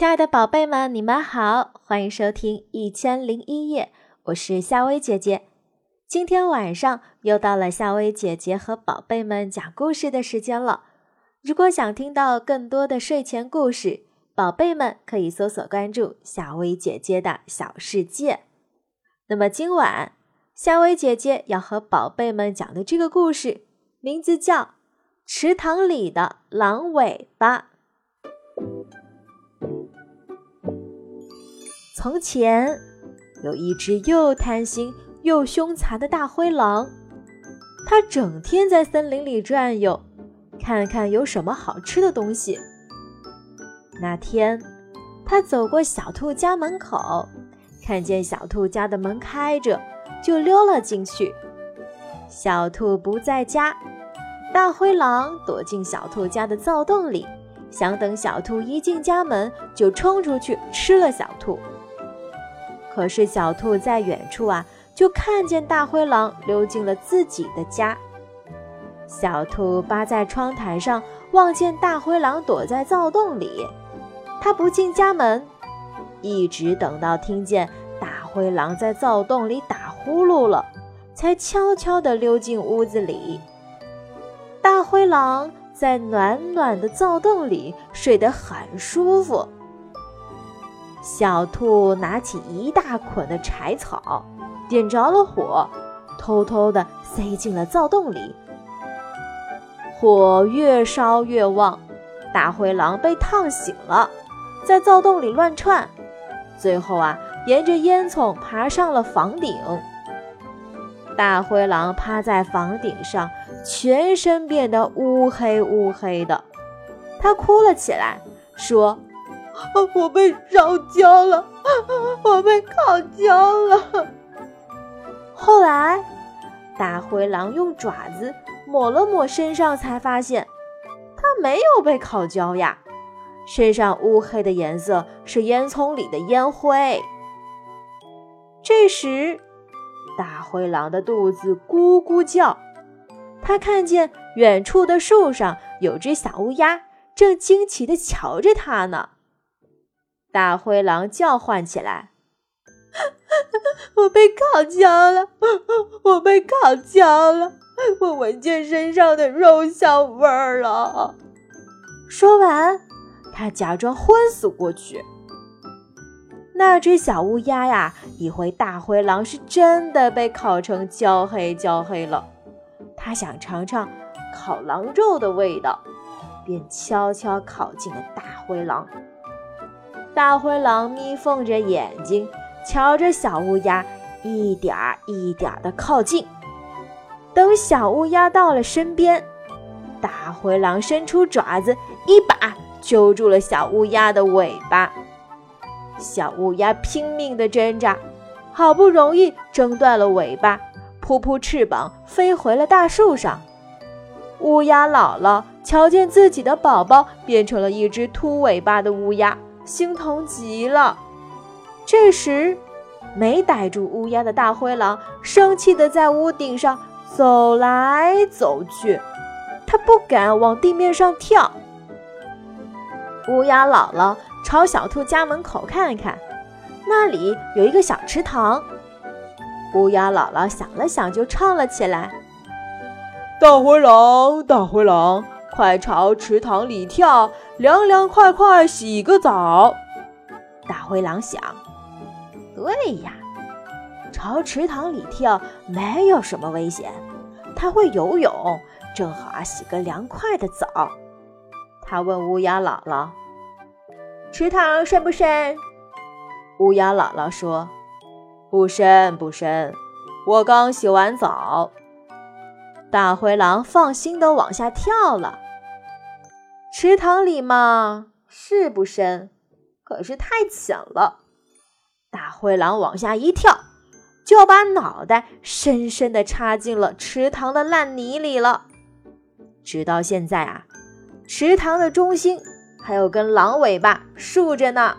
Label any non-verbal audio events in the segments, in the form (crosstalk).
亲爱的宝贝们，你们好，欢迎收听《一千零一夜》，我是夏薇姐姐。今天晚上又到了夏薇姐姐和宝贝们讲故事的时间了。如果想听到更多的睡前故事，宝贝们可以搜索关注夏薇姐姐的小世界。那么今晚夏薇姐姐要和宝贝们讲的这个故事，名字叫《池塘里的狼尾巴》。从前，有一只又贪心又凶残的大灰狼，它整天在森林里转悠，看看有什么好吃的东西。那天，它走过小兔家门口，看见小兔家的门开着，就溜了进去。小兔不在家，大灰狼躲进小兔家的灶洞里，想等小兔一进家门，就冲出去吃了小兔。可是小兔在远处啊，就看见大灰狼溜进了自己的家。小兔扒在窗台上，望见大灰狼躲在灶洞里，它不进家门，一直等到听见大灰狼在灶洞里打呼噜了，才悄悄地溜进屋子里。大灰狼在暖暖的灶洞里睡得很舒服。小兔拿起一大捆的柴草，点着了火，偷偷地塞进了灶洞里。火越烧越旺，大灰狼被烫醒了，在灶洞里乱窜，最后啊，沿着烟囱爬上了房顶。大灰狼趴在房顶上，全身变得乌黑乌黑的，他哭了起来，说。我被烧焦了，我被烤焦了。后来，大灰狼用爪子抹了抹身上，才发现它没有被烤焦呀。身上乌黑的颜色是烟囱里的烟灰。这时，大灰狼的肚子咕咕叫，他看见远处的树上有只小乌鸦，正惊奇地瞧着他呢。大灰狼叫唤起来：“ (laughs) 我被烤焦了，我被烤焦了，我闻见身上的肉香味儿了。”说完，他假装昏死过去。那只小乌鸦呀，以为大灰狼是真的被烤成焦黑焦黑了，它想尝尝烤狼肉的味道，便悄悄靠近了大灰狼。大灰狼眯缝着眼睛，瞧着小乌鸦一点儿一点儿地靠近。等小乌鸦到了身边，大灰狼伸出爪子，一把揪住了小乌鸦的尾巴。小乌鸦拼命地挣扎，好不容易挣断了尾巴，扑扑翅膀飞回了大树上。乌鸦姥姥瞧见自己的宝宝变成了一只秃尾巴的乌鸦。心疼极了。这时，没逮住乌鸦的大灰狼生气地在屋顶上走来走去，他不敢往地面上跳。乌鸦姥姥朝小兔家门口看看，那里有一个小池塘。乌鸦姥姥想了想，就唱了起来：“大灰狼，大灰狼。”快朝池塘里跳，凉凉快快洗个澡。大灰狼想：对呀，朝池塘里跳没有什么危险，他会游泳，正好啊洗个凉快的澡。他问乌鸦姥姥：“池塘深不深？”乌鸦姥姥说：“不深不深，我刚洗完澡。”大灰狼放心地往下跳了。池塘里嘛，是不深，可是太浅了。大灰狼往下一跳，就把脑袋深深地插进了池塘的烂泥里了。直到现在啊，池塘的中心还有根狼尾巴竖着呢。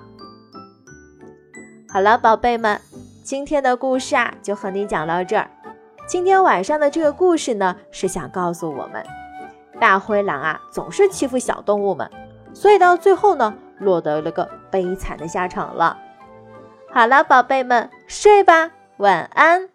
好了，宝贝们，今天的故事啊，就和你讲到这儿。今天晚上的这个故事呢，是想告诉我们，大灰狼啊总是欺负小动物们，所以到最后呢，落得了个悲惨的下场了。好了，宝贝们，睡吧，晚安。